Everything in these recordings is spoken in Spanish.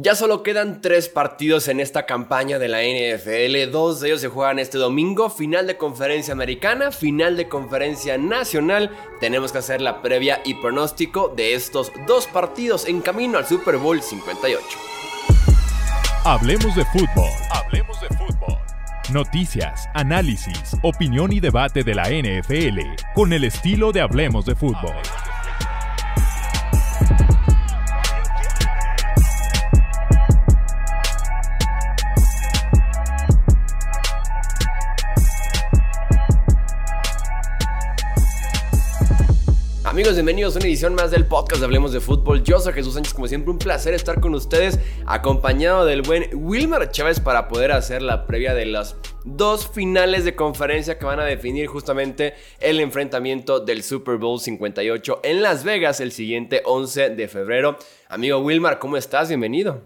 Ya solo quedan tres partidos en esta campaña de la NFL, dos de ellos se juegan este domingo, final de conferencia americana, final de conferencia nacional, tenemos que hacer la previa y pronóstico de estos dos partidos en camino al Super Bowl 58. Hablemos de fútbol, hablemos de fútbol. Noticias, análisis, opinión y debate de la NFL con el estilo de Hablemos de fútbol. Amigos, bienvenidos a una edición más del podcast de Hablemos de Fútbol. Yo soy Jesús Sánchez, como siempre, un placer estar con ustedes, acompañado del buen Wilmar Chávez para poder hacer la previa de las dos finales de conferencia que van a definir justamente el enfrentamiento del Super Bowl 58 en Las Vegas el siguiente 11 de febrero. Amigo Wilmar, ¿cómo estás? Bienvenido.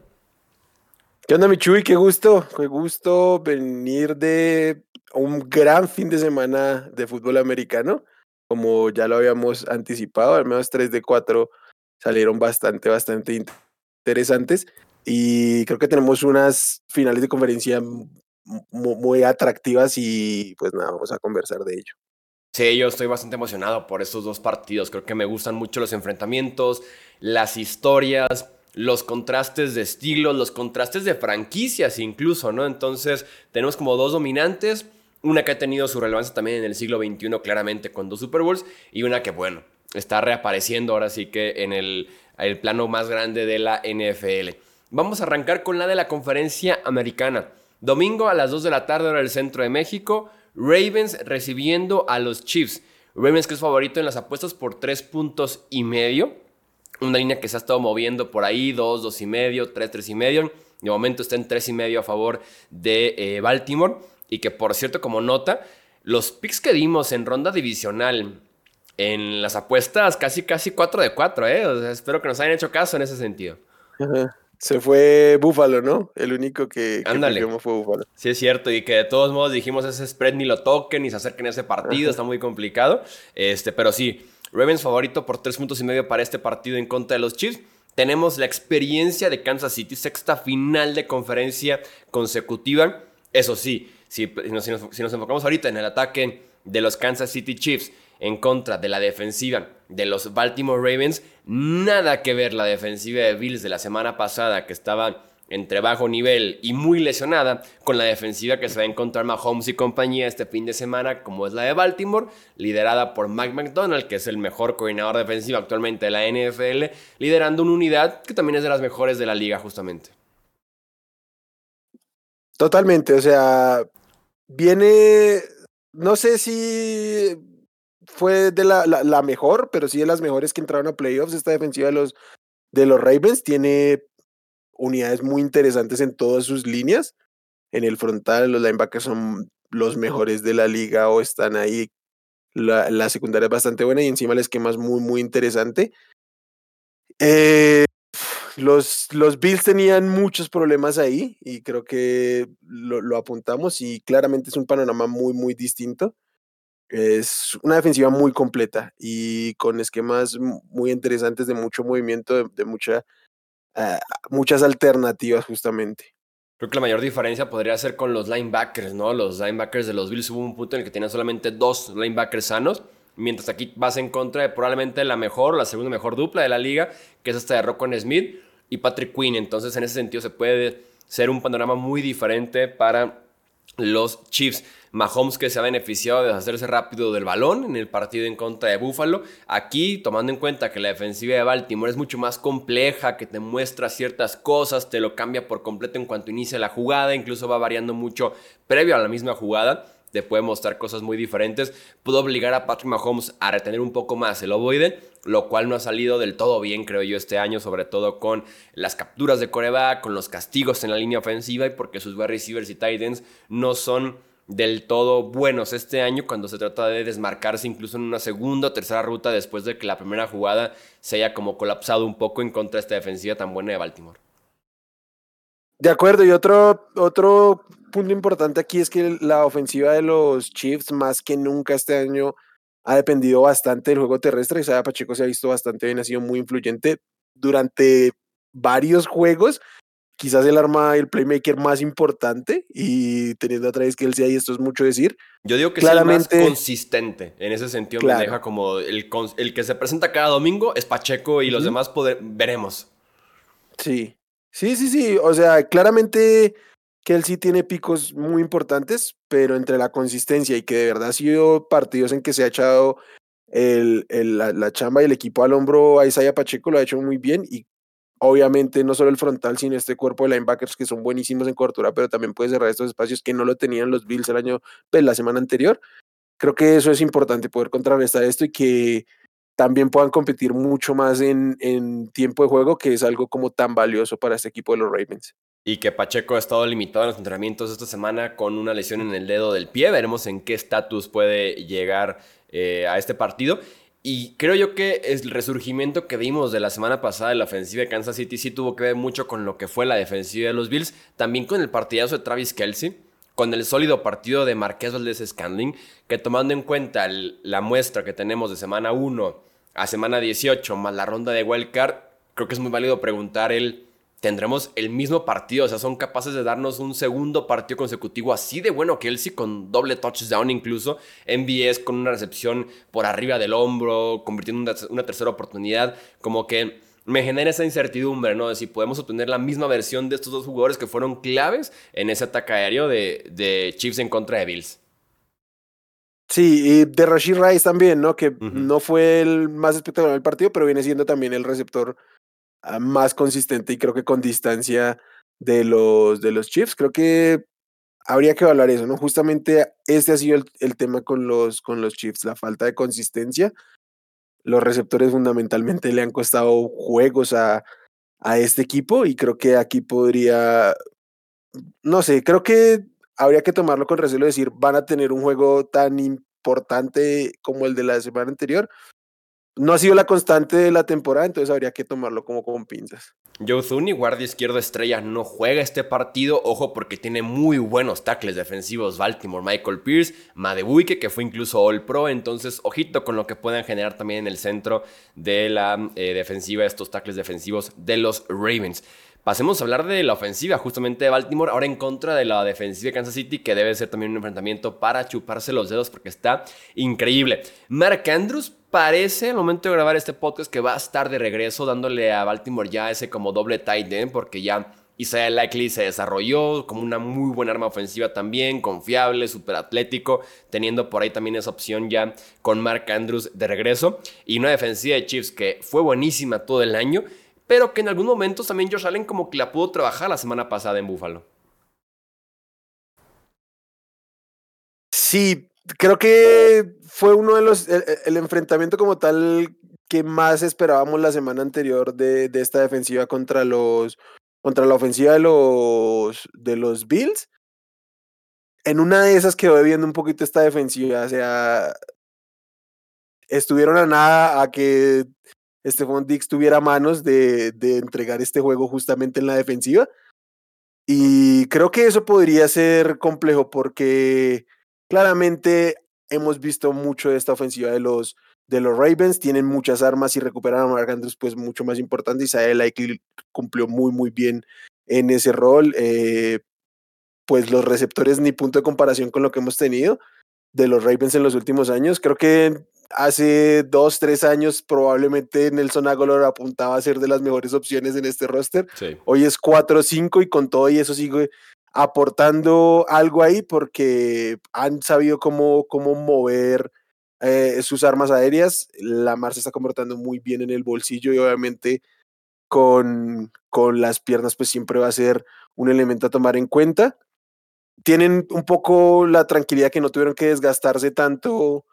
¿Qué onda, Michuy? Qué gusto, qué gusto venir de un gran fin de semana de fútbol americano como ya lo habíamos anticipado, al menos 3 de 4 salieron bastante, bastante interesantes. Y creo que tenemos unas finales de conferencia muy atractivas y pues nada, vamos a conversar de ello. Sí, yo estoy bastante emocionado por estos dos partidos. Creo que me gustan mucho los enfrentamientos, las historias, los contrastes de estilos, los contrastes de franquicias incluso, ¿no? Entonces tenemos como dos dominantes una que ha tenido su relevancia también en el siglo XXI claramente con dos Super Bowls y una que, bueno, está reapareciendo ahora sí que en el, el plano más grande de la NFL. Vamos a arrancar con la de la conferencia americana. Domingo a las 2 de la tarde hora del centro de México, Ravens recibiendo a los Chiefs. Ravens que es favorito en las apuestas por 3 puntos y medio. Una línea que se ha estado moviendo por ahí, 2, 2 y medio, 3, 3 y medio. De momento está en 3 y medio a favor de eh, Baltimore. Y que por cierto, como nota, los picks que dimos en ronda divisional en las apuestas casi casi 4 de 4, ¿eh? espero que nos hayan hecho caso en ese sentido. Se fue Búfalo, ¿no? El único que, que fue Búfalo. Sí, es cierto. Y que de todos modos dijimos ese spread ni lo toquen ni se acerquen a ese partido. Está muy complicado. Este, pero sí, Ravens favorito por 3 puntos y medio para este partido en contra de los Chiefs. Tenemos la experiencia de Kansas City, sexta final de conferencia consecutiva. Eso sí, si, nos, enfocamos ahorita en el ataque de los Kansas City Chiefs en contra de la defensiva de los Baltimore Ravens, nada que ver la defensiva de Bills de la semana pasada que estaba entre bajo nivel y muy lesionada con la defensiva que se va a encontrar Mahomes y compañía este fin de semana como es la de Baltimore, liderada por Mike McDonald, que es el mejor coordinador defensivo actualmente de la NFL, liderando una unidad que también es de las mejores de la liga justamente. Totalmente, o sea, Viene, no sé si fue de la, la, mejor, pero sí de las mejores que entraron a playoffs. Esta defensiva de los, de los Ravens tiene unidades muy interesantes en todas sus líneas. En el frontal, los linebackers son los mejores de la liga o están ahí. La, la secundaria es bastante buena y encima el esquema es muy, muy interesante. Eh, los, los Bills tenían muchos problemas ahí y creo que lo, apuntamos y claramente es un panorama muy, muy distinto. Es una defensiva muy completa y con esquemas muy interesantes de mucho movimiento, de, mucha, ah, muchas alternativas justamente. Creo que la mayor diferencia podría ser con los linebackers, ¿no? Los linebackers de los Bills hubo un punto en el que tenían solamente dos linebackers sanos Mientras aquí vas en contra de probablemente la mejor, la segunda mejor dupla de la liga, que es esta de Rocco Smith y Patrick Quinn. Entonces, en ese sentido, se puede ser un panorama muy diferente para los Chiefs. Mahomes que se ha beneficiado de hacerse rápido del balón en el partido en contra de Buffalo. Aquí, tomando en cuenta que la defensiva de Baltimore es mucho más compleja, que te muestra ciertas cosas, te lo cambia por completo en cuanto inicia la jugada, incluso va variando mucho previo a la misma jugada te puede mostrar cosas muy diferentes. Pudo obligar a Patrick Mahomes a retener un poco más el ovoide, lo cual no ha salido del todo bien, creo yo, este año, sobre todo con las capturas de coreback, con los castigos en la línea ofensiva y porque sus wide receivers y tight ends no son del todo buenos este año cuando se trata de desmarcarse incluso en una segunda o tercera ruta después de que la primera jugada se haya como colapsado un poco en contra de esta defensiva tan buena de Baltimore. De acuerdo, y otro, otro punto importante aquí es que la ofensiva de los Chiefs, más que nunca este año, ha dependido bastante del juego terrestre. Isaiah Pacheco se ha visto bastante bien, ha sido muy influyente durante varios juegos. quizás el arma, el playmaker más importante y teniendo a Travis Kelsey ahí, esto es mucho decir. Yo digo que Claramente, es el más consistente. En ese sentido me deja como el, el, que se presenta cada domingo es Pacheco y los demás veremos. Sí, sí, sí, sí. O sea, claramente Kelsey tiene picos muy importantes, pero entre la consistencia y que de verdad ha sido partidos en que se ha echado el, la, la, chamba y el equipo al hombro a Isaiah Pacheco lo ha hecho muy bien y Obviamente, no solo el frontal, sino este cuerpo de linebackers que son buenísimos en cobertura, pero también puede cerrar estos espacios que no lo tenían los Bills el año, pues, la semana anterior. Creo que eso es importante, poder contrarrestar esto y que también puedan competir mucho más en, en tiempo de juego, que es algo como tan valioso para este equipo de los Ravens. Y que Pacheco ha estado limitado en los entrenamientos esta semana con una lesión en el dedo del pie. Veremos en qué estatus puede llegar eh, a este partido. Y creo yo que el resurgimiento que vimos de la semana pasada de la ofensiva de Kansas City sí tuvo que ver mucho con lo que fue la defensiva de los Bills, también con el partidazo de Travis Kelsey, con el sólido partido de Marqués Valdez Scandling, que tomando en cuenta la muestra que tenemos de semana 1 a semana 18, más la ronda de wildcard, creo que es muy válido preguntar el tendremos el mismo partido. O sea, son capaces de darnos un segundo partido consecutivo así de bueno Kelsey, con doble touchdown incluso. MBS con una recepción por arriba del hombro, convirtiendo una, una tercera oportunidad. Como que me genera esa incertidumbre, ¿no? De si podemos obtener la misma versión de estos dos jugadores que fueron claves en ese ataque aéreo de, de Chiefs en contra de Bills. Sí, y de Rashid Rice también, ¿no? Que no fue el más espectacular del partido, pero viene siendo también el receptor más consistente y creo que con distancia de los, de los Chiefs. Creo que habría que evaluar eso, ¿no? Justamente este ha sido el, tema con los, con los Chiefs, la falta de consistencia. Los receptores fundamentalmente le han costado juegos a, a este equipo y creo que aquí podría, no sé, creo que habría que tomarlo con recelo y decir, van a tener un juego tan importante como el de la semana anterior, no ha sido la constante de la temporada, entonces habría que tomarlo como con pinzas. Joe Zuni, guardia izquierdo estrella, no juega este partido. Ojo, porque tiene muy buenos tackles defensivos. Baltimore, Michael Pierce, Madebuike, que fue incluso All Pro. Entonces, ojito con lo que puedan generar también en el centro de la eh, defensiva, estos tackles defensivos de los Ravens. Pasemos a hablar de la ofensiva justamente de Baltimore, ahora en contra de la defensiva de Kansas City, que debe ser también un enfrentamiento para chuparse los dedos porque está increíble. Mark Andrews parece al momento de grabar este podcast que va a estar de regreso dándole a Baltimore ya ese como doble tight end porque ya Isaiah Likely se desarrolló como una muy buena arma ofensiva también, confiable, súper atlético, teniendo por ahí también esa opción ya con Mark Andrews de regreso y una defensiva de Chiefs que fue buenísima todo el año pero que en algún momento también Josh Allen como que la pudo trabajar la semana pasada en Buffalo. Sí, creo que fue uno de los, el, enfrentamiento como tal que más esperábamos la semana anterior de, de, esta defensiva contra los, contra la ofensiva de los, de los Bills. En una de esas quedó viendo un poquito esta defensiva, o sea, estuvieron a nada a que Stephon Dix tuviera manos de, de entregar este juego justamente en la defensiva. Y creo que eso podría ser complejo porque claramente hemos visto mucho de esta ofensiva de los, de los Ravens. Tienen muchas armas y recuperan a Mark Andrews, pues mucho más importante. Isaiah Likely cumplió muy, muy bien en ese rol. Eh, pues los receptores ni punto de comparación con lo que hemos tenido de los Ravens en los últimos años. Creo que hace dos, tres años probablemente Nelson Aguilar apuntaba a ser de las mejores opciones en este roster. Hoy es 4-5 y con todo y eso sigue aportando algo ahí porque han sabido cómo, cómo mover eh, sus armas aéreas. La Mar se está comportando muy bien en el bolsillo y obviamente con, con las piernas pues siempre va a ser un elemento a tomar en cuenta. Tienen un poco la tranquilidad que no tuvieron que desgastarse tanto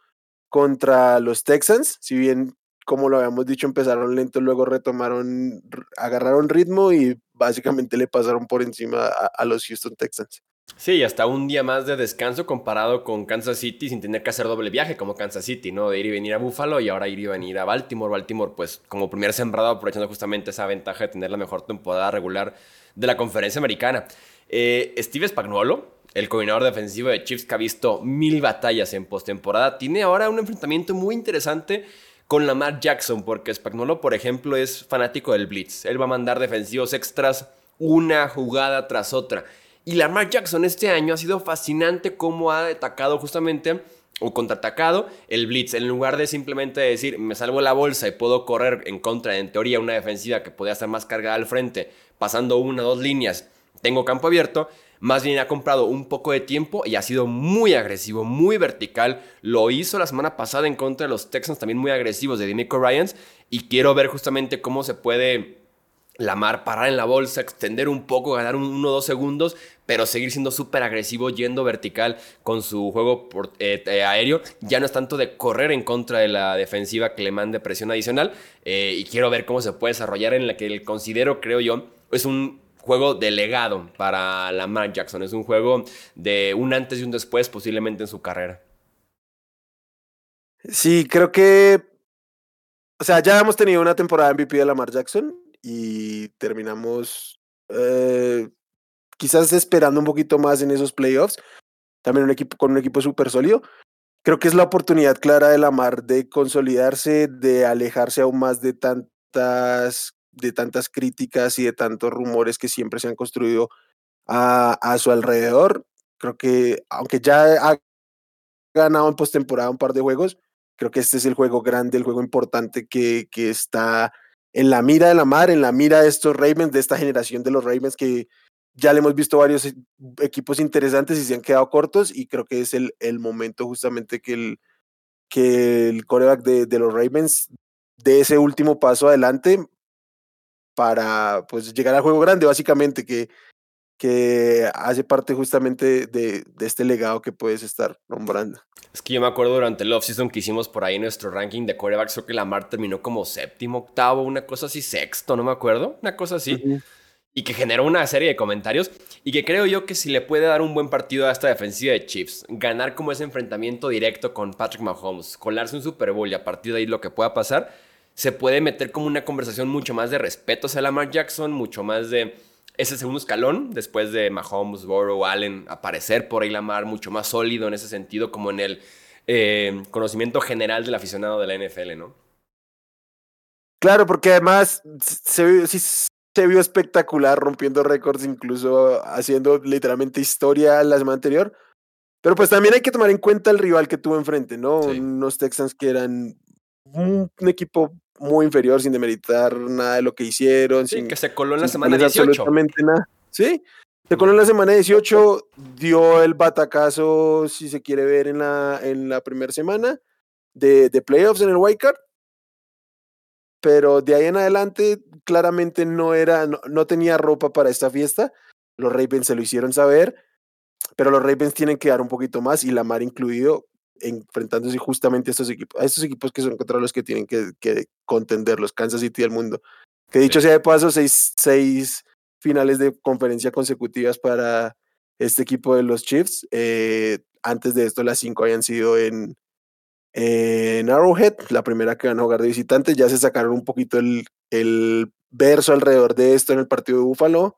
contra los Texans, si bien como lo habíamos dicho, empezaron lento, luego retomaron, agarraron ritmo y básicamente le pasaron por encima a, los Houston Texans. Sí, hasta un día más de descanso comparado con Kansas City sin tener que hacer doble viaje como Kansas City, ¿no? De ir y venir a Buffalo y ahora ir y venir a Baltimore. Baltimore, pues como primer sembrado, aprovechando justamente esa ventaja de tener la mejor temporada regular de la conferencia americana. Eh, Steve Spagnuolo, el coordinador defensivo de Chiefs que ha visto mil batallas en postemporada, tiene ahora un enfrentamiento muy interesante con Lamar Jackson, porque Spagnuolo, por ejemplo, es fanático del blitz. Él va a mandar defensivos extras una jugada tras otra. Y Lamar Jackson este año ha sido fascinante cómo ha atacado justamente o contraatacado el blitz. En lugar de simplemente decir, me salgo la bolsa y puedo correr en contra, en teoría, una defensiva que podía estar más cargada al frente, pasando una o dos líneas, tengo campo abierto. Más bien ha comprado un poco de tiempo y ha sido muy agresivo, muy vertical. Lo hizo la semana pasada en contra de los Texans, también muy agresivos de Demico Ryans. Y quiero ver justamente cómo se puede Lamar parar en la bolsa, extender un poco, ganar uno o dos segundos, pero seguir siendo súper agresivo, yendo vertical con su juego eh, eh, aéreo. Ya no es tanto de correr en contra de la defensiva que le mande presión adicional. Eh, y quiero ver cómo se puede desarrollar en la que el considero, creo yo, es un juego delegado para Lamar Jackson. Es un juego de un antes y un después posiblemente en su carrera. Sí, creo que... O sea, ya hemos tenido una temporada MVP de Lamar Jackson y terminamos eh, quizás esperando un poquito más en esos playoffs. También un equipo con un equipo súper sólido. Creo que es la oportunidad clara de Lamar de consolidarse, de alejarse aún más de tantas, de tantas críticas y de tantos rumores que siempre se han construido a, a su alrededor. Creo que, aunque ya ha ganado en postemporada un par de juegos, creo que este es el juego grande, el juego importante que, que está en la mira de la mar, en la mira de estos Ravens, de esta generación de los Ravens que ya le hemos visto varios e, equipos interesantes y se han quedado cortos y creo que es el, el momento justamente que el, que el coreback de, de los Ravens dé ese último paso adelante para pues llegar al juego grande básicamente que que hace parte justamente de, de, este legado que puedes estar nombrando. Es que yo me acuerdo durante el offseason que hicimos por ahí nuestro ranking de quarterbacks, creo que Lamar terminó como séptimo, octavo, una cosa así, sexto, no me acuerdo, una cosa así. Y que generó una serie de comentarios y que creo yo que si le puede dar un buen partido a esta defensiva de Chiefs, ganar como ese enfrentamiento directo con Patrick Mahomes, colarse un Super Bowl y a partir de ahí lo que pueda pasar, se puede meter como una conversación mucho más de respeto hacia Lamar Jackson, mucho más de ese segundo escalón, después de Mahomes, Burrow, Allen, aparecer por ahí Lamar mucho más sólido en ese sentido, como en el eh, conocimiento general del aficionado de la NFL, ¿no? Claro, porque además se, se vio espectacular, rompiendo récords, incluso haciendo literalmente historia la semana anterior. Pero pues también hay que tomar en cuenta el rival que tuvo enfrente, ¿no? Unos Texans que eran un equipo muy inferior, sin demeritar nada de lo que hicieron. Sí, sin, que se coló en la semana 18. Absolutamente nada. Sí, se coló en la semana 18, dio el batacazo, si se quiere ver, en la, en la primera semana de, de playoffs en el Wildcard. Pero de ahí en adelante, claramente no era, no, no tenía ropa para esta fiesta. Los Ravens se lo hicieron saber, pero los Ravens tienen que dar un poquito más y la mar incluido enfrentándose justamente a estos equipos, a estos equipos que son contra los que tienen que, que contender, los Kansas City del mundo. Que dicho sí. sea de paso, seis, seis finales de conferencia consecutivas para este equipo de los Chiefs. Eh, antes de esto, las cinco habían sido en, en Arrowhead, la primera que van a jugar de visitantes. Ya se sacaron un poquito el, el verso alrededor de esto en el partido de Búfalo,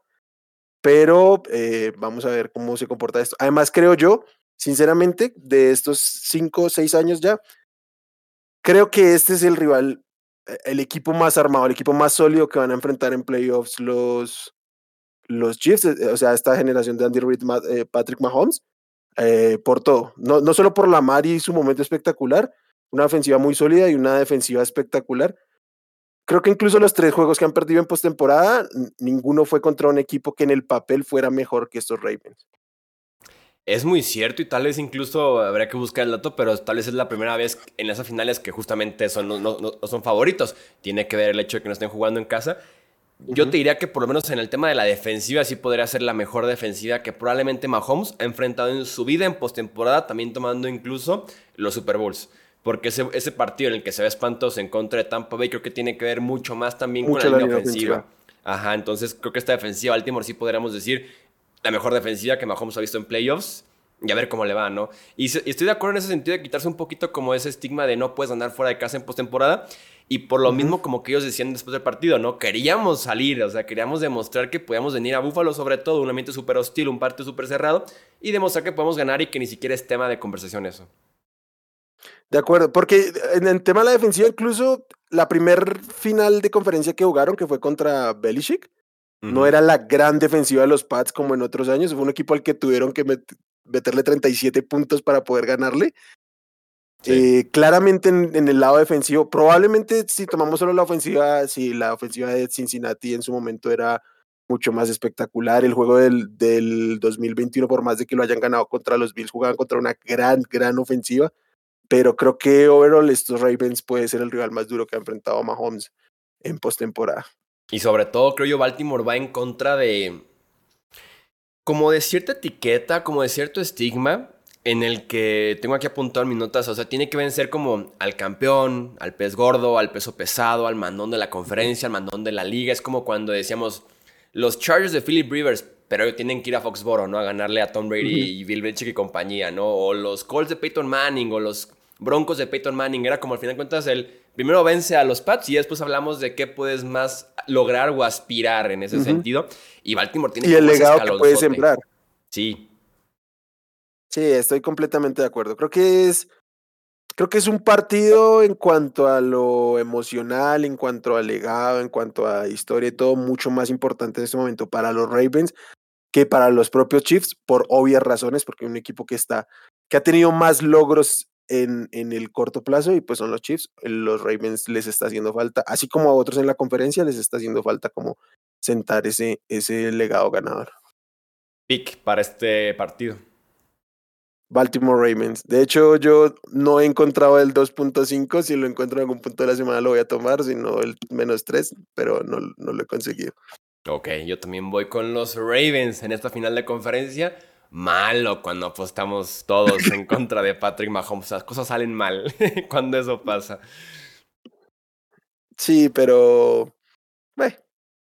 pero eh, vamos a ver cómo se comporta esto. Además, creo yo sinceramente, de estos cinco o seis años ya, creo que este es el rival, e, el equipo más armado, el equipo más sólido que van a enfrentar en playoffs los, los Chiefs, eh, o sea, esta generación de Andy Reid, eh, Patrick Mahomes, eh, por todo. No, no solo por la mar y su momento espectacular, una ofensiva muy sólida y una defensiva espectacular. Creo que incluso los tres juegos que han perdido en postemporada, ninguno fue contra un equipo que en el papel fuera mejor que estos Ravens. Es muy cierto y tal vez incluso habría que buscar el dato, pero tal vez es la primera vez en esas finales que justamente son, no, no, no son favoritos. Tiene que ver el hecho de que no estén jugando en casa. Yo te diría que por lo menos en el tema de la defensiva sí podría ser la mejor defensiva que probablemente Mahomes ha enfrentado en su vida en postemporada, también tomando incluso los Super Bowls. Porque ese, ese, partido en el que se ve espantoso en contra de Tampa Bay creo que tiene que ver mucho más también mucho con la, línea ofensiva. ofensiva. Ajá, entonces creo que esta defensiva Baltimore sí podríamos decir la mejor defensiva que Mahomes ha visto en playoffs y a ver cómo le va, ¿no? Y, y, estoy de acuerdo en ese sentido de quitarse un poquito como ese estigma de no puedes andar fuera de casa en postemporada. Y por lo uh -huh. mismo, como que ellos decían después del partido, ¿no? Queríamos salir, o sea, queríamos demostrar que podíamos venir a Búfalo, sobre todo, un ambiente súper hostil, un partido súper cerrado, y demostrar que podemos ganar y que ni siquiera es tema de conversación eso. De acuerdo, porque en el tema de la defensiva, incluso la primer final de conferencia que jugaron, que fue contra Belichick, No era la gran defensiva de los Pats como en otros años. Fue un equipo al que tuvieron que meterle 37 puntos para poder ganarle. Eh, claramente en, el lado defensivo, probablemente si tomamos solo la ofensiva, si la ofensiva de Cincinnati en su momento era mucho más espectacular. El juego del, del 2021, por más de que lo hayan ganado contra los Bills, jugaban contra una gran, gran ofensiva. Pero creo que overall estos Ravens puede ser el rival más duro que ha enfrentado Mahomes en postemporada. Y sobre todo, creo yo, Baltimore va en contra de. como de cierta etiqueta, como de cierto estigma en el que tengo aquí apuntado mis notas, o sea, tiene que vencer como al campeón, al pez gordo, al peso pesado, al mandón de la conferencia, al mandón de la liga. Es como cuando decíamos, los Chargers de Philip Rivers, pero tienen que ir a Foxboro, ¿no? A ganarle a Tom Brady y Bill Belichick y compañía, ¿no? O los Colts de Peyton Manning, o los Broncos de Peyton Manning. Era como al final de cuentas el primero vence a los Pats y después hablamos de qué puedes más lograr o aspirar en ese sentido. Y Baltimore tiene y el legado que puede sembrar. Sí. Sí, estoy completamente de acuerdo. Creo que es creo que es un partido en cuanto a lo emocional, en cuanto al legado, en cuanto a historia y todo, mucho más importante en este momento para los Ravens que para los propios Chiefs, por obvias razones, porque es un equipo que está, que ha tenido más logros en, en el corto plazo y pues son los Chiefs. Los Ravens les está haciendo falta, así como a otros en la conferencia les está haciendo falta como sentar ese, ese legado ganador. Pick para este partido. Baltimore Ravens. De hecho, yo no he encontrado el 2.5. Si lo encuentro en algún punto de la semana lo voy a tomar, sino el menos 3, pero no, no lo he conseguido. Ok, yo también voy con los Ravens en esta final de conferencia. Malo cuando apostamos todos en contra de Patrick Mahomes. Las cosas salen mal cuando eso pasa. Sí, pero.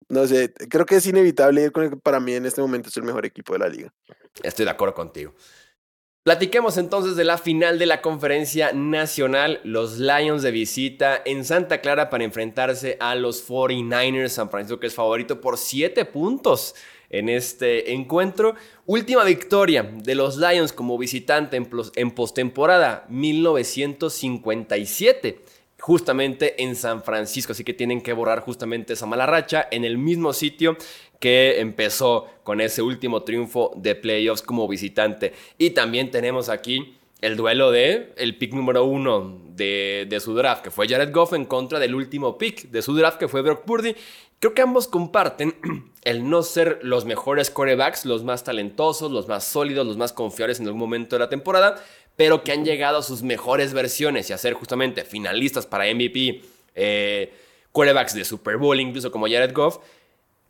no sé, creo que es inevitable ir con el que para mí en este momento es el mejor equipo de la liga. Estoy de acuerdo contigo. Platiquemos entonces de la final de la conferencia nacional, los Lions de visita en Santa Clara para enfrentarse a los 49ers, San Francisco que es favorito por 7 puntos en este encuentro. Última victoria de los Lions como visitante en postemporada 1957 justamente en San Francisco, así que tienen que borrar justamente esa mala racha en el mismo sitio que empezó con ese último triunfo de playoffs como visitante. Y también tenemos aquí el duelo de el pick número uno de, de, su draft, que fue Jared Goff en contra del último pick de su draft, que fue Brock Purdy. Creo que ambos comparten el no ser los mejores corebacks, los más talentosos, los más sólidos, los más confiables en algún momento de la temporada, pero que han llegado a sus mejores versiones y a ser justamente finalistas para MVP, eh, quarterbacks de Super Bowl, incluso como Jared Goff,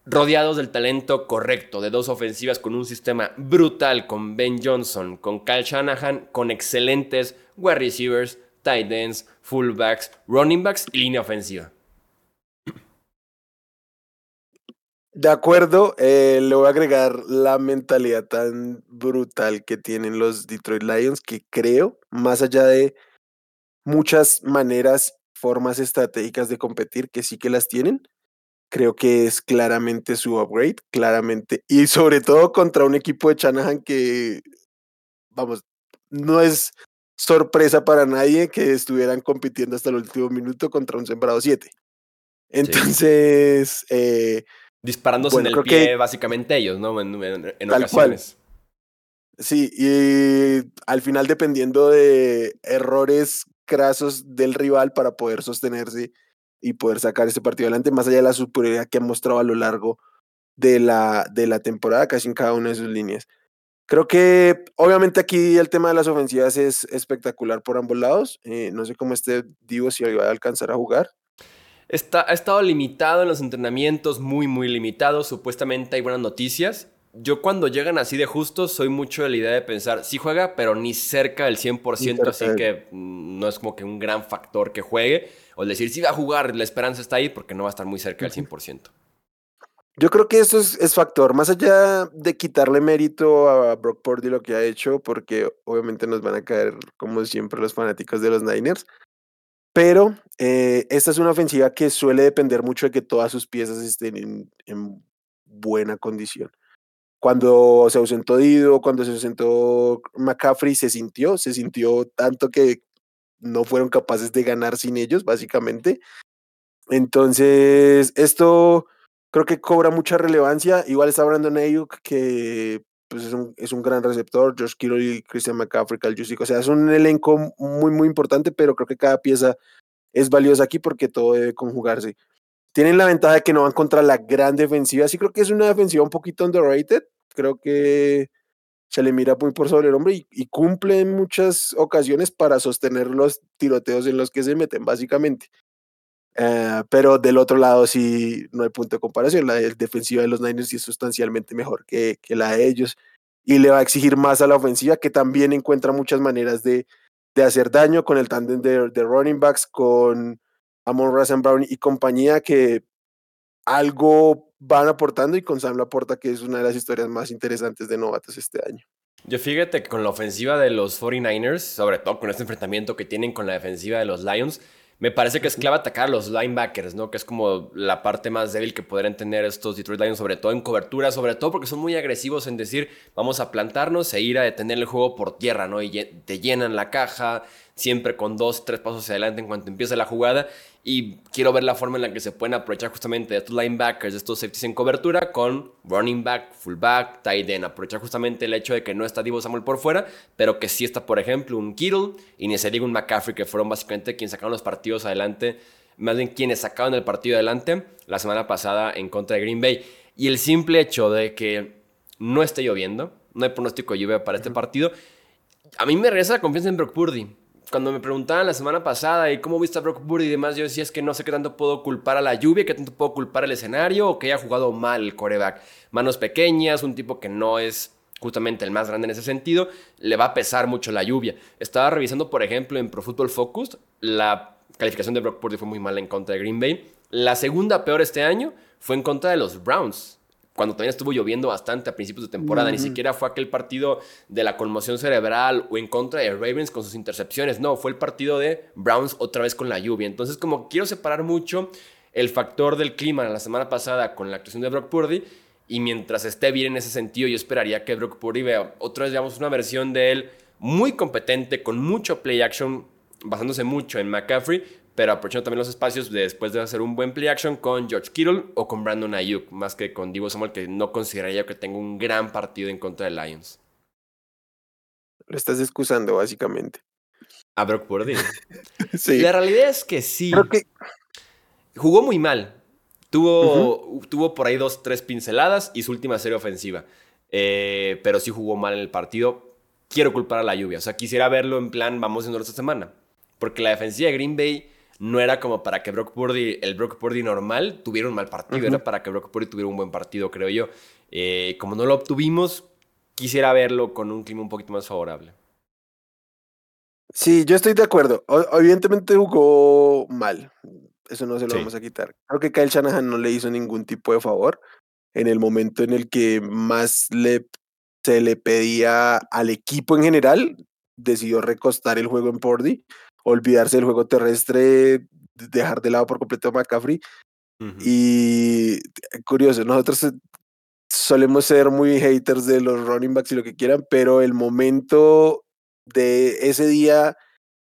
rodeados del talento correcto, de dos ofensivas con un sistema brutal, con Ben Johnson, con Kyle Shanahan, con excelentes wide receivers, tight ends, fullbacks, running backs y línea ofensiva. De acuerdo, eh, le voy a agregar la mentalidad tan brutal que tienen los Detroit Lions, que creo, más allá de muchas maneras, formas estratégicas de competir, que sí que las tienen, creo que es claramente su upgrade, claramente, y sobre todo contra un equipo de Shanahan que, vamos, no es sorpresa para nadie que estuvieran compitiendo hasta el último minuto contra un sembrado 7. Entonces, eh, disparándose en el pie, básicamente ellos, ¿no? En, ocasiones. Sí, y al final dependiendo de errores crasos del rival para poder sostenerse y poder sacar este partido adelante, más allá de la superioridad que ha mostrado a lo largo de la, de la temporada, casi en cada una de sus líneas. Creo que obviamente aquí el tema de las ofensivas es espectacular por ambos lados. Eh, no sé cómo esté Divo si va a alcanzar a jugar. Está, ha estado limitado en los entrenamientos, muy, muy limitado. Supuestamente hay buenas noticias. Yo cuando llegan así de justo soy mucho de la idea de pensar, sí juega, pero ni cerca del 100%, así que no es como que un gran factor que juegue. O decir, sí va a jugar, la esperanza está ahí porque no va a estar muy cerca del 100%. Yo creo que eso es, factor, más allá de quitarle mérito a Brock Purdy lo que ha hecho, porque obviamente nos van a caer, como siempre, los fanáticos de los Niners. Pero eh, esta es una ofensiva que suele depender mucho de que todas sus piezas estén en, buena condición. Cuando se ausentó Dido, cuando se ausentó McCaffrey, se sintió, se sintió tanto que no fueron capaces de ganar sin ellos, básicamente. Entonces, esto creo que cobra mucha relevancia. Igual está Brandon Ayuk, que pues es un, es un gran receptor, Josh Kittle y Christian McCaffrey, Cal. O sea, es un elenco muy, muy importante, pero creo que cada pieza es valiosa aquí porque todo debe conjugarse. Tienen la ventaja de que no van contra la gran defensiva. Sí creo que es una defensiva un poquito underrated. Creo que se le mira muy por sobre el hombre y, cumple en muchas ocasiones para sostener los tiroteos en los que se meten, básicamente. Eh, pero del otro lado sí no hay punto de comparación. La defensiva de los Niners sí es sustancialmente mejor que, la de ellos y le va a exigir más a la ofensiva que también encuentra muchas maneras de, de hacer daño con el tándem de, de, running backs, con Amon Razan Brown y compañía que algo van aportando y con Sam Laporta que es una de las historias más interesantes de novatos este año. Yo fíjate que con la ofensiva de los 49ers, sobre todo con este enfrentamiento que tienen con la defensiva de los Lions, me parece que es clave atacar a los linebackers, ¿no? Que es como la parte más débil que podrían tener estos Detroit Lions, sobre todo en cobertura, sobre todo porque son muy agresivos en decir, vamos a plantarnos e ir a detener el juego por tierra, ¿no? Y te llenan la caja, siempre con dos, tres pasos hacia adelante en cuanto empieza la jugada. Y quiero ver la forma en la que se pueden aprovechar justamente de estos linebackers, de estos safeties en cobertura, con running back, fullback, tight end. Aprovechar justamente el hecho de que no está Divo Samuel por fuera, pero que sí está, por ejemplo, un Kittle y ni se diga un McCaffrey, que fueron básicamente quienes sacaron los partidos adelante, más bien quienes sacaron el partido adelante la semana pasada en contra de Green Bay. Y el simple hecho de que no esté lloviendo, no hay pronóstico de lluvia para este partido, a mí me regresa la confianza en Brock Purdy cuando me preguntaban la semana pasada y cómo viste a Brock Purdy y demás, yo decía es que no sé qué tanto puedo culpar a la lluvia, qué tanto puedo culpar al escenario o que haya jugado mal el coreback. Manos pequeñas, un tipo que no es justamente el más grande en ese sentido, le va a pesar mucho la lluvia. Estaba revisando, por ejemplo, en Pro Football Focus, la calificación de Brock Purdy fue muy mala en contra de Green Bay. La segunda peor este año fue en contra de los Browns cuando también estuvo lloviendo bastante a principios de temporada. Ni siquiera fue aquel partido de la conmoción cerebral o en contra de Ravens con sus intercepciones. No, fue el partido de Browns otra vez con la lluvia. Entonces, como quiero separar mucho el factor del clima la semana pasada con la actuación de Brock Purdy. Y mientras esté bien en ese sentido, yo esperaría que Brock Purdy vea otra vez, digamos, una versión de él muy competente, con mucho play action, basándose mucho en McCaffrey, pero aprovechando también los espacios después de hacer un buen play action con George Kittle o con Brandon Ayuk, más que con Divo Samuel, que no consideraría que tenga un gran partido en contra de Lions. Lo estás excusando, básicamente. A Brock Purdy. sí. La realidad es que sí. que... Jugó muy mal. Tuvo, tuvo por ahí dos, tres pinceladas y su última serie ofensiva. Eh, pero sí jugó mal en el partido. Quiero culpar a la lluvia. O sea, quisiera verlo en plan, vamos haciendo esta semana. Porque la defensiva de Green Bay no era como para que Brock Purdy, el Brock Purdy normal, tuviera un mal partido. Era para que Brock Purdy tuviera un buen partido, creo yo. Eh, como no lo obtuvimos, quisiera verlo con un clima un poquito más favorable. Sí, yo estoy de acuerdo. evidentemente jugó mal. Eso no se lo vamos a quitar. Creo que Kyle Shanahan no le hizo ningún tipo de favor en el momento en el que más le, se le pedía al equipo en general. Decidió recostar el juego en Purdy olvidarse del juego terrestre, dejar de lado por completo a McCaffrey. Y eh, curioso, nosotros eh, solemos ser muy haters de los running backs y lo que quieran, pero el momento de ese día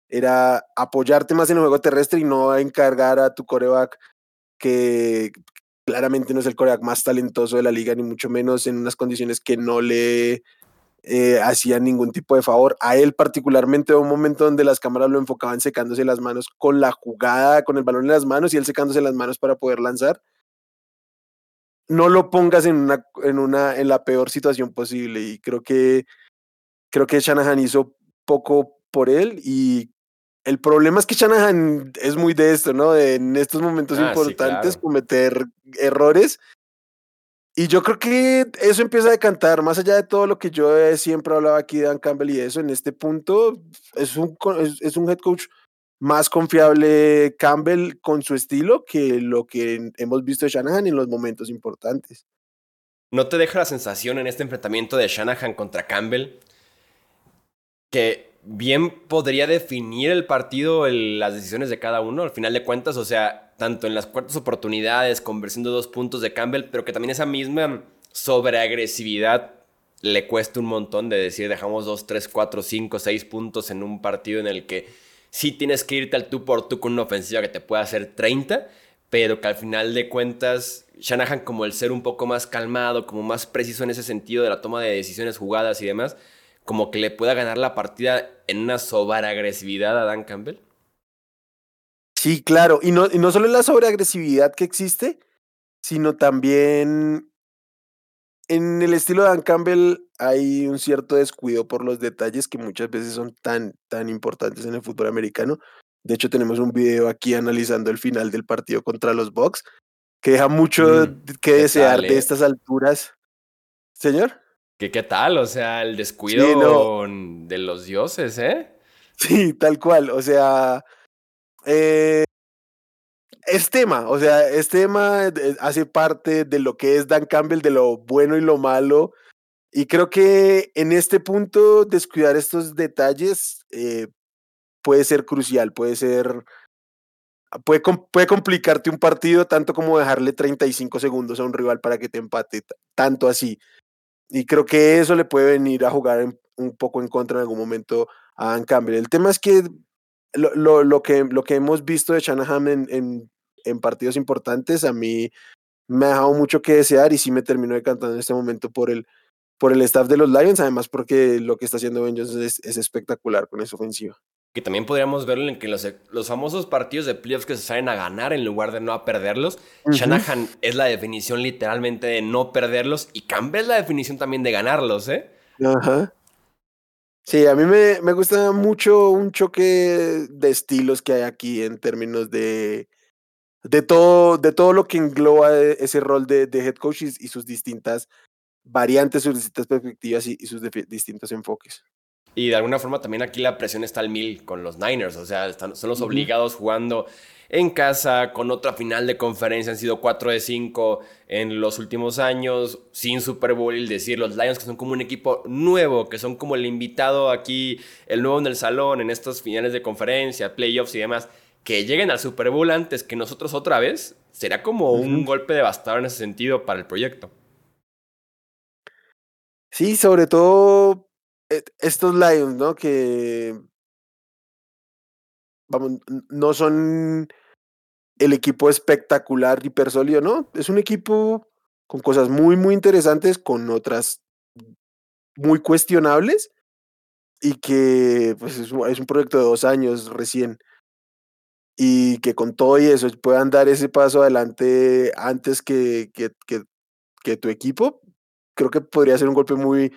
era apoyarte más en el juego terrestre y no encargar a tu coreback que claramente no es el coreback más talentoso de la liga, ni mucho menos en unas condiciones que no le eh, hacía ningún tipo de favor. A él particularmente hubo un momento donde las cámaras lo enfocaban secándose las manos con la jugada, con el balón en las manos y él secándose las manos para poder lanzar. No lo pongas en una, en una, en la peor situación posible y creo que creo que Shanahan hizo poco por él y el problema es que Shanahan es muy de esto, ¿no? De en estos momentos ah, importantes cometer errores y yo creo que eso empieza a decantar, más allá de todo lo que yo siempre hablaba aquí de Dan Campbell y eso, en este punto es un, es, un head coach más confiable Campbell con su estilo que lo que hemos visto de Shanahan en los momentos importantes. ¿No te deja la sensación en este enfrentamiento de Shanahan contra Campbell que bien podría definir el partido, las decisiones de cada uno, al final de cuentas, o sea, tanto en las cuartas oportunidades, conversión dos puntos de Campbell, pero que también esa misma sobreagresividad le cuesta un montón de decir, dejamos dos, tres, cuatro, cinco, seis puntos en un partido en el que sí tienes que irte al tú por tú con una ofensiva que te pueda hacer 30, pero que al final de cuentas Shanahan como el ser un poco más calmado, como más preciso en ese sentido de la toma de decisiones jugadas y demás, como que le pueda ganar la partida en una sobreagresividad a Dan Campbell. Sí, claro, y no, y no solo la sobreagresividad que existe, sino también en el estilo de Dan Campbell hay un cierto descuido por los detalles que muchas veces son tan, tan importantes en el fútbol americano. De hecho, tenemos un video aquí analizando el final del partido contra los Bucks, que deja mucho Mm, que ¿qué desear tal, de eh? estas alturas. Señor. ¿Qué, ¿Qué tal? O sea, el descuido Sí, no. de los dioses, ¿eh? Sí, tal cual. O sea, eh, es tema. O sea, es tema, hace parte de lo que es Dan Campbell, de lo bueno y lo malo. Y creo que en este punto, descuidar estos detalles eh, puede ser crucial, puede ser. Puede, puede complicarte un partido tanto como dejarle 35 segundos a un rival para que te empate, tanto así. Y creo que eso le puede venir a jugar un poco en contra en algún momento a Dan Campbell. El tema es que lo, lo, lo que, lo que hemos visto de Shanahan en, en, en partidos importantes a mí me ha dejado mucho que desear y sí me terminó decantando en este momento por el, por el staff de los Lions, además porque lo que está haciendo Ben Johnson es, es espectacular con esa ofensiva. Que también podríamos verlo en que los, los famosos partidos de playoffs que se salen a ganar en lugar de no a perderlos. Shanahan es la definición literalmente de no perderlos y Campbell es la definición también de ganarlos, ¿eh? Ajá. Sí, a mí me, me gusta mucho un choque de estilos que hay aquí en términos de, de, todo, de todo lo que engloba e- ese rol de, de head coach y, y sus distintas variantes, sus distintas perspectivas y, y sus distintos enfoques. Y de alguna forma también aquí la presión está al mil con los Niners. O sea, están, son los obligados jugando en casa, con otra final de conferencia. Han sido 4 de 5 en los últimos años, sin Super Bowl. Y decir, los Lions que son como un equipo nuevo, que son como el invitado aquí, el nuevo en el salón, en estas finales de conferencia, playoffs y demás, que lleguen al Super Bowl antes que nosotros otra vez, será como un golpe devastador en ese sentido para el proyecto. Sí, sobre todo estos Lions, ¿no? Que vamos, no son el equipo espectacular, hiper sólido, ¿no? Es un equipo con cosas muy, muy interesantes, con otras muy cuestionables y que pues es un proyecto de dos años recién y que con todo y eso puedan dar ese paso adelante antes que, que, que, que tu equipo, creo que podría ser un golpe muy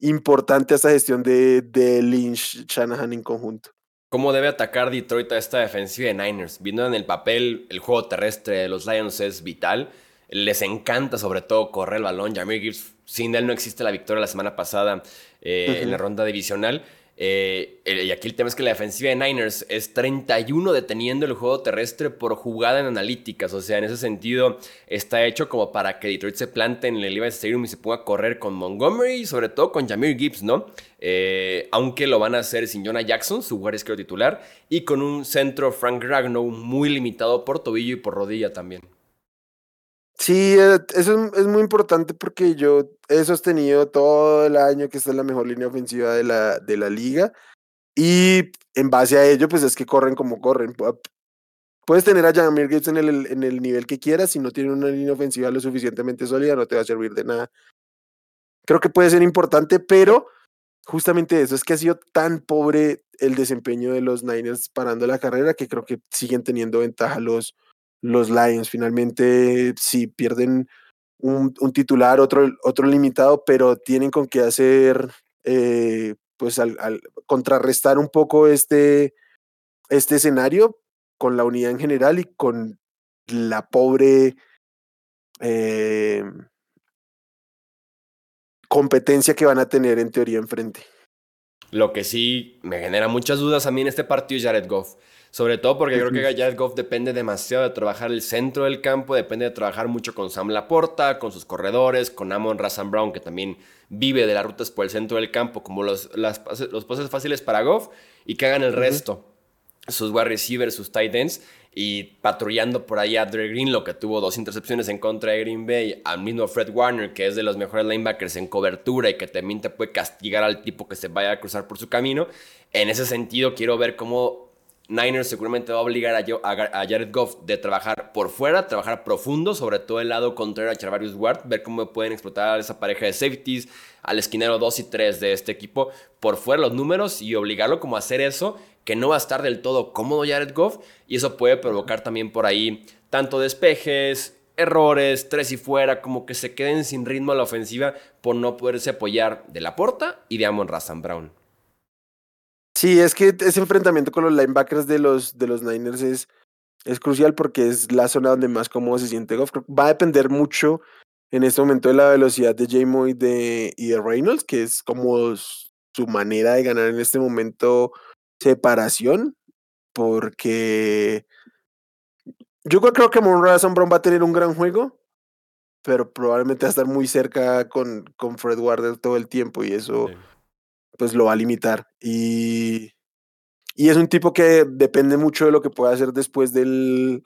importante a esta gestión de, de Lynch Shanahan en conjunto. ¿Cómo debe atacar Detroit a esta defensiva de Niners? Viendo en el papel, el juego terrestre de los Lions es vital. Les encanta sobre todo correr el balón. Jameer Gibbs, sin él no existe la victoria la semana pasada eh, en la ronda divisional. Eh, y aquí el tema es que la defensiva de Niners es 31 deteniendo el juego terrestre por jugada en analíticas. O sea, en ese sentido está hecho como para que Detroit se plante en el Levi's Stadium y se ponga a correr con Montgomery y sobre todo con Jameer Gibbs, ¿no? Eh, aunque lo van a hacer sin Jonah Jackson, su guardia izquierdo titular, y con un centro Frank Ragnow muy limitado por tobillo y por rodilla también. Sí, eh, eso es, muy importante porque yo he sostenido todo el año que esta es la mejor línea ofensiva de la, de la liga y en base a ello pues es que corren como corren. Pu- Puedes tener a Jameer Gibbs en el, en el nivel que quieras, si no tiene una línea ofensiva lo suficientemente sólida no te va a servir de nada. Creo que puede ser importante, pero justamente eso es que ha sido tan pobre el desempeño de los Niners parando la carrera que creo que siguen teniendo ventaja los, los Lions. Finalmente, sí pierden un, titular, otro, otro limitado, pero tienen con qué hacer, eh, pues al contrarrestar un poco este, este escenario con la unidad en general y con la pobre eh, competencia que van a tener en teoría enfrente. Lo que sí me genera muchas dudas a mí en este partido es Jared Goff. Sobre todo porque creo que. Jared Goff depende demasiado de trabajar el centro del campo, depende de trabajar mucho con Sam Laporta, con sus corredores, con Amon Razan Brown, que también vive de las rutas por el centro del campo, como los, las pases- los pases fáciles para Goff, y que hagan el resto. Sus wide receivers, sus tight ends, y patrullando por ahí a Dre Greenlow, que tuvo dos intercepciones en contra de Green Bay, al mismo Fred Warner, que es de los mejores linebackers en cobertura y que también te puede castigar al tipo que se vaya a cruzar por su camino. En ese sentido, quiero ver cómo Niners seguramente va a obligar a, Jared Goff de trabajar por fuera, trabajar profundo, sobre todo el lado contrario a Charvarius Ward, ver cómo pueden explotar a esa pareja de safeties, al esquinero 2 y 3 de este equipo por fuera los números y obligarlo como a hacer eso, que no va a estar del todo cómodo Jared Goff, y eso puede provocar también por ahí tanto despejes, errores, tres y fuera, como que se queden sin ritmo a la ofensiva por no poderse apoyar de la porta y de Amon Razan Brown. Sí, es que ese enfrentamiento con los linebackers de los, de los Niners es, es crucial porque es la zona donde más cómodo se siente Goff. Va a depender mucho en este momento de la velocidad de J. y de, y de Reynolds, que es como su manera de ganar en este momento separación, porque yo creo que Monroe Brown va a tener un gran juego, pero probablemente va a estar muy cerca con, con Fred Warner todo el tiempo y eso pues lo va a limitar. Y, y es un tipo que depende mucho de lo que pueda hacer después del,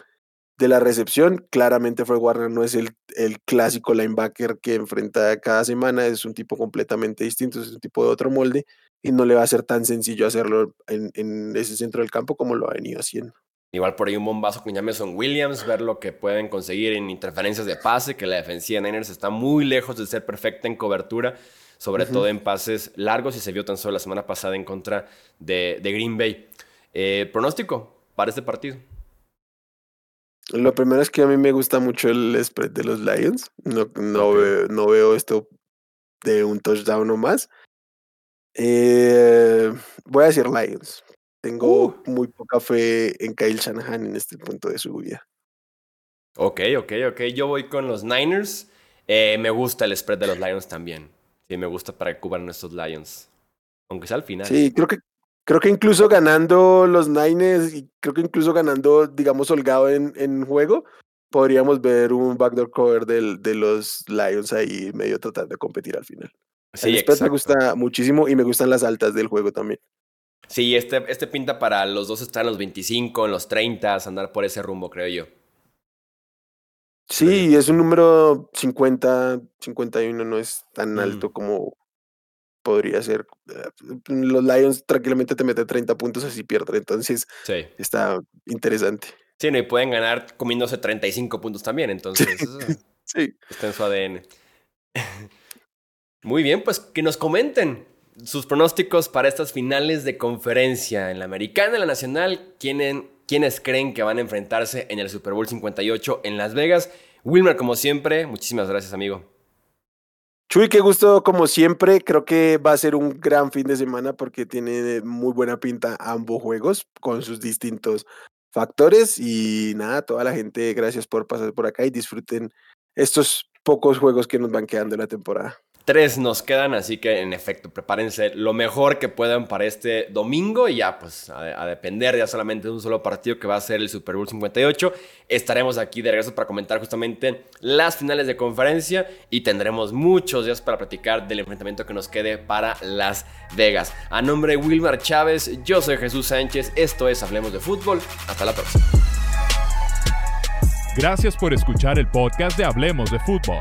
de la recepción. Claramente Fred Warner no es el, el clásico linebacker que enfrenta cada semana, es un tipo completamente distinto, es un tipo de otro molde y no le va a ser tan sencillo hacerlo en, en ese centro del campo como lo ha venido haciendo. Igual por ahí un bombazo con Jameson Williams, ver lo que pueden conseguir en interferencias de pase, que la defensiva de Niners está muy lejos de ser perfecta en cobertura sobre todo en pases largos y se vio tan solo la semana pasada en contra de, Green Bay. Eh, pronóstico para este partido. Lo primero es que a mí me gusta mucho el spread de los Lions. No, no, veo, no veo esto de un touchdown o más. Eh, voy a decir Lions. Tengo uh. muy poca fe en Kyle Shanahan en este punto de su vida. Ok, ok, ok. Yo voy con los Niners. Eh, me gusta el spread de los Lions también. Sí, me gusta para que cubran estos Lions. Aunque sea al final. Sí, creo que, creo que incluso ganando los Niners y creo que incluso ganando, digamos, holgado en, en juego, podríamos ver un backdoor cover del, de los Lions ahí medio tratando de competir al final. Sí, El me gusta muchísimo y me gustan las altas del juego también. Sí, este, este pinta para los dos estar en los 25, en los 30, andar por ese rumbo, creo yo. Sí, es un número 50, 51, no es tan alto como podría ser. Eh, los Lions tranquilamente te meten 30 puntos así pierden, entonces sí. está interesante. Sí, no, y pueden ganar comiéndose 35 puntos también, entonces sí. está en su ADN. Muy bien, pues que nos comenten sus pronósticos para estas finales de conferencia en la americana, en la nacional, quién, ¿Quiénes creen que van a enfrentarse en el Super Bowl 58 en Las Vegas? Wilmer, como siempre, muchísimas gracias, amigo. Chuy, qué gusto como siempre. Creo que va a ser un gran fin de semana porque tiene muy buena pinta ambos juegos con sus distintos factores. Y nada, toda la gente, gracias por pasar por acá y disfruten estos pocos juegos que nos van quedando en la temporada. Tres nos quedan, así que en efecto, prepárense lo mejor que puedan para este domingo y ya, pues a, depender ya solamente de un solo partido que va a ser el Super Bowl 58. Estaremos aquí de regreso para comentar justamente las finales de conferencia y tendremos muchos días para platicar del enfrentamiento que nos quede para Las Vegas. A nombre de Wilmar Chávez, yo soy Jesús Sánchez, esto es Hablemos de Fútbol. Hasta la próxima. Gracias por escuchar el podcast de Hablemos de Fútbol.